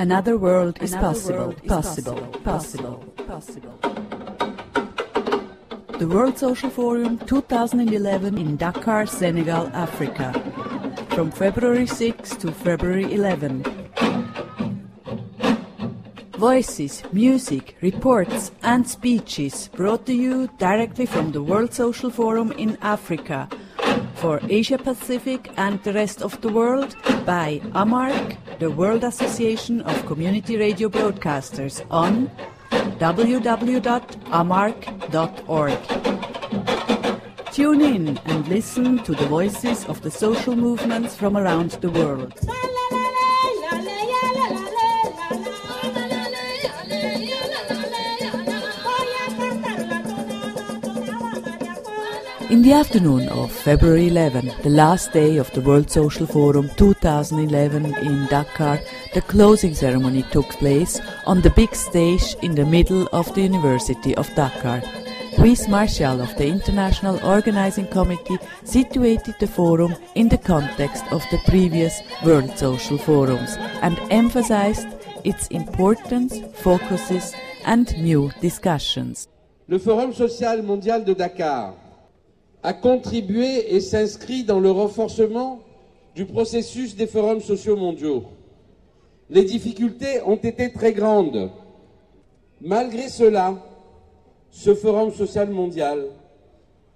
Another world is possible, possible, possible, possible. The World Social Forum 2011 in Dakar, Senegal, Africa. From February 6 to February 11. Voices, music, reports, and speeches brought to you directly from the World Social Forum in Africa for Asia Pacific and the rest of the world by AMARC, the World Association of Community Radio Broadcasters, on www.amarc.org. Tune in and listen to the voices of the social movements from around the world. In the afternoon of February 11, the last day of the World Social Forum 2011 in Dakar, the closing ceremony took place on the big stage in the middle of the University of Dakar. Louis Marshall of the International Organizing Committee situated the forum in the context of the previous World Social Forums and emphasized its importance, focuses and new discussions. Le Forum social mondial de Dakar a contribué et s'inscrit dans le renforcement du processus des forums sociaux mondiaux. Les difficultés ont été très grandes. Malgré cela, ce forum social mondial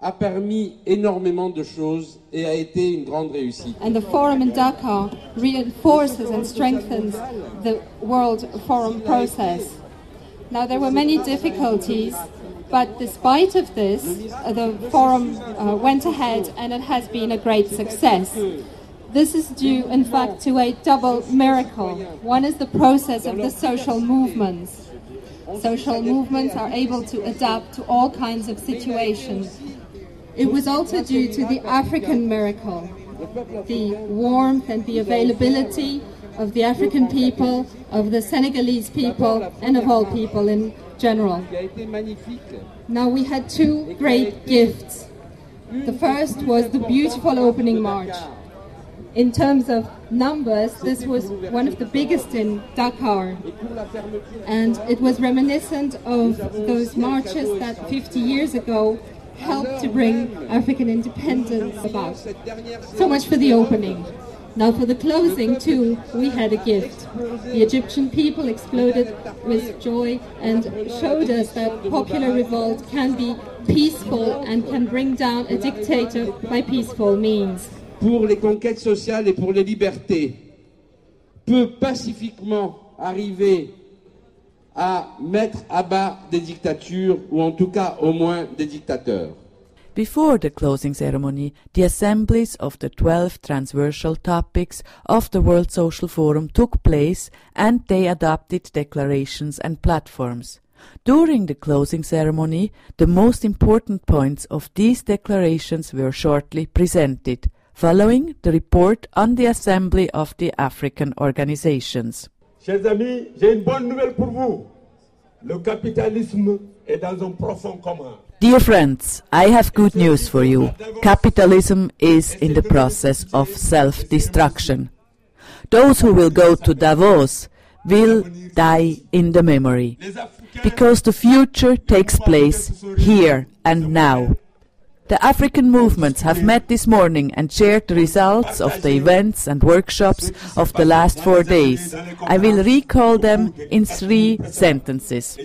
a permis énormément de choses et a été une grande réussite. And the forum in Dakar reinforces and strengthens the World Forum process. Now there were many difficulties, but despite of this, uh, the forum uh, went ahead and it has been a great success. This is due, in fact, to a double miracle. One is the process of the social movements. Social movements are able to adapt to all kinds of situations. It was also due to the African miracle, the warmth and the availability of the African people, of the Senegalese people, and of all people in general. Now we had two great gifts. The first was the beautiful opening march. In terms of numbers, this was one of the biggest in Dakar. And it was reminiscent of those marches that 50 years ago helped to bring African independence about. So much for the opening. Now for the closing too, we had a gift. The Egyptian people exploded with joy and showed us that popular revolt can be peaceful and can bring down a dictator by peaceful means. Pour les conquêtes sociales et pour les libertés, peut pacifiquement arriver à mettre à bas des dictatures, ou en tout cas au moins des dictateurs. Before the closing ceremony, the assemblies of the 12 transversal topics of the World Social Forum took place and they adopted declarations and platforms. During the closing ceremony, the most important points of these declarations were shortly presented, following the report on the Assembly of the African Organizations. Chers amis, j'ai une bonne nouvelle pour vous. Le capitalisme est dans un profond coma. Dear friends, I have good news for you. Capitalism is in the process of self-destruction. Those who will go to Davos will die in the memory. Because the future takes place here and now. The African movements have met this morning and shared the results of the events and workshops of the last four days. I will recall them in three sentences.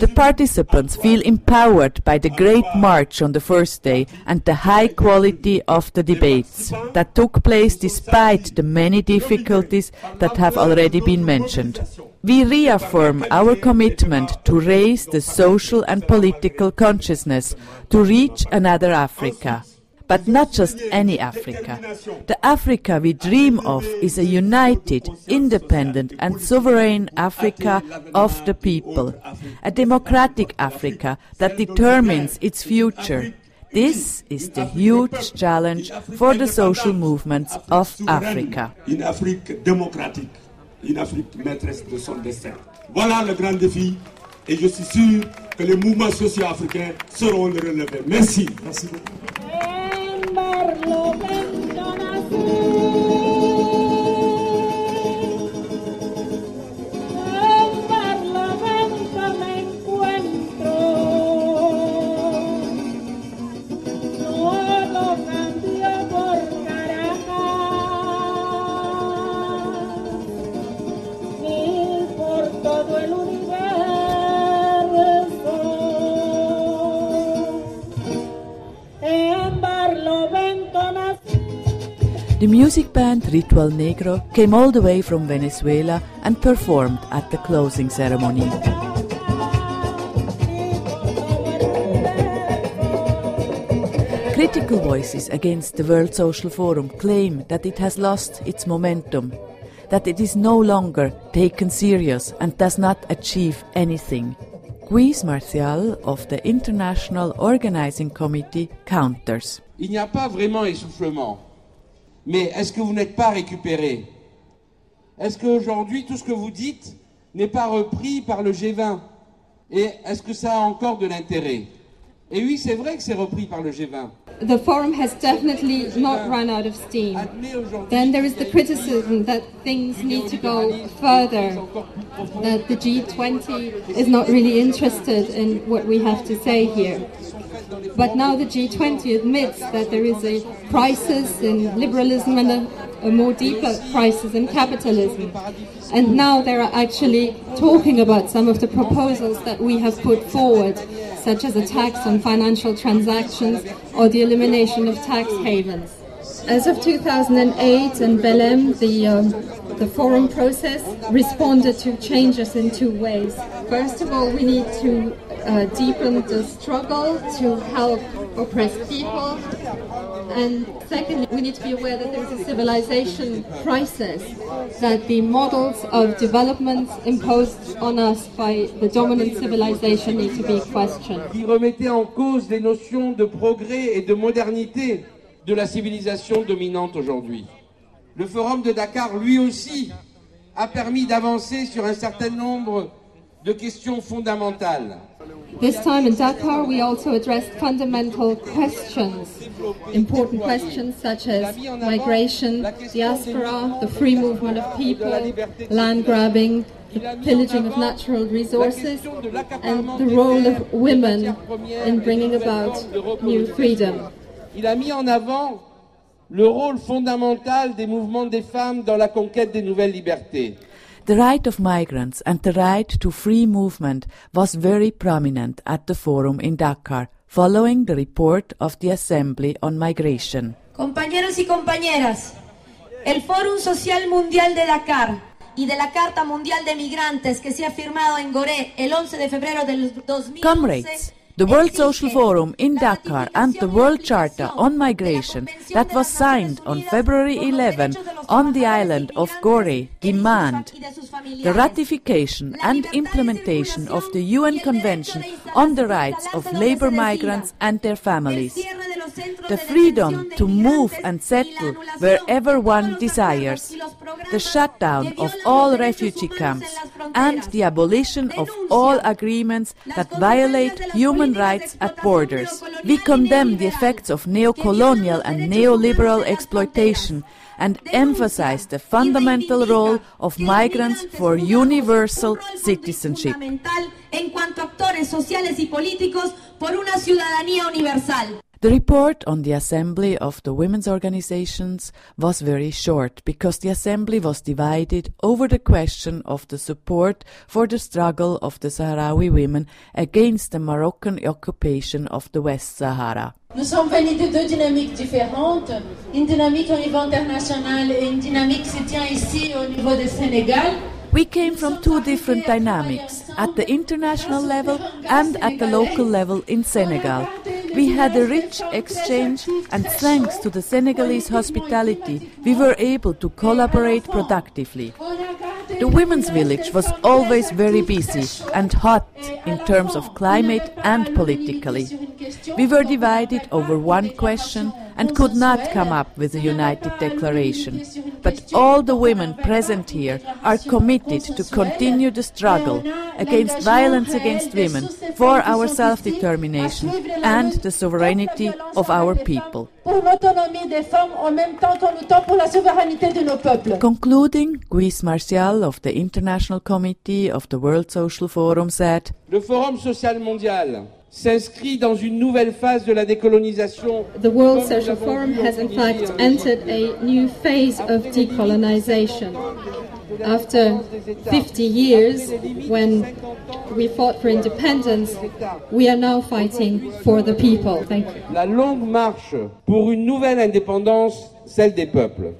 The participants feel empowered by the great march on the first day and the high quality of the debates that took place despite the many difficulties that have already been mentioned. We reaffirm our commitment to raise the social and political consciousness to reach another Africa. But not just any Africa. The Africa we dream of is a united, independent and sovereign Africa of the people. A democratic Africa that determines its future. This is the huge challenge for the social movements of Africa. Une Afrique démocratique, une Afrique maîtresse de son destin. Voilà le grand défi et je suis sûr que les mouvements sociaux africains seront le relever. Merci. Merci. The music band Ritual Negro came all the way from Venezuela and performed at the closing ceremony. Critical voices against the World Social Forum claim that it has lost its momentum, that it is no longer taken serious and does not achieve anything. Gus Massiah of the International Organizing Committee counters. Il n'y a pas vraiment essoufflement. Mais est-ce que vous n'êtes pas récupéré Est-ce qu'aujourd'hui, tout ce que vous dites n'est pas repris par le G20 Et est-ce que ça a encore de l'intérêt Et oui, c'est vrai que c'est repris par le G20. The forum has definitely not run out of steam. Then there is the criticism that things need to go further, that the G20 is not really interested in what we have to say here. But now the G20 admits that there is a crisis in liberalism and a, a more deeper crisis in capitalism. And now they are actually talking about some of the proposals that we have put forward, such as a tax on financial transactions or the elimination of tax havens. As of 2008 in Belém, the, um, the forum process responded to changes in two ways. First of all, we need to uh, deepen the struggle to help oppressed people. And secondly, we need to be aware that there is a civilization crisis, that the models of development imposed on us by the dominant civilization need to be questioned. Qui remettait en cause les notions de progrès et de modernité de la civilisation dominante aujourd'hui. Le forum de Dakar, lui aussi, a permis d'avancer sur un certain nombre de questions fondamentales. This time in Dakar, we also addressed fundamental questions, important questions such as migration, diaspora, the free movement of people, land grabbing, the pillaging of natural resources, and the role of women in bringing about new freedom. Il a mis en avant le rôle fondamental des mouvements des femmes dans la conquête des nouvelles libertés. The right of migrants and the right to free movement was very prominent at the forum in Dakar, following the report of the Assembly on Migration. Compañeros y compañeras, el Fórum Social Mundial de Dakar y de la Carta Mundial de Migrantes que se ha firmado en Gorée el 11 de febrero del 2011 Comrades, the World Social Forum in Dakar and the World Charter on Migration that was signed on February 11 on the island of Gorée demand the ratification and implementation of the UN Convention on the Rights of Labor Migrants and their families, the freedom to move and settle wherever one desires, the shutdown of all refugee camps, and the abolition of all agreements that violate human rights at borders. We condemn the effects of neo-colonial and neoliberal exploitation and emphasize the fundamental role of migrants for universal citizenship. En cuanto a actores sociales y políticos por una ciudadanía universal. The report on the assembly of the women's organizations was very short because the assembly was divided over the question of the support for the struggle of the Sahrawi women against the Moroccan occupation of the West Sahara. Nous sommes venus de deux dynamiques différentes, une dynamique au niveau international et une dynamique qui se tient ici au niveau du Sénégal. We came from two different dynamics, at the international level and at the local level in Senegal. We had a rich exchange and thanks to the Senegalese hospitality, we were able to collaborate productively. The women's village was always very busy and hot in terms of climate and politically. We were divided over one question and could not come up with a united declaration. But all the women present here are committed to continue the struggle against violence against women, for our self determination, and the sovereignty of our people. Concluding, Gus Massiah of the International Committee of the World Social Forum said, Forum social mondial s'inscrit dans une nouvelle phase de la décolonisation. The World Social Forum has in fact entered a new phase of decolonization. After 50 years, when we fought for independence, we are now fighting for the people. Thank you. La longue marche pour une nouvelle indépendance celle des peuples.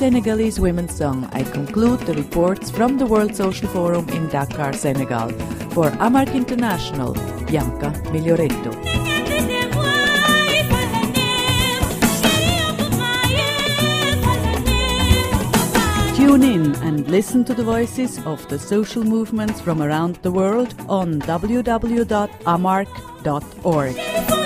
Senegalese women's song, I conclude the reports from the World Social Forum in Dakar, Senegal. For AMARC International, Bianca Miglioretto. Tune in and listen to the voices of the social movements from around the world on www.amarc.org.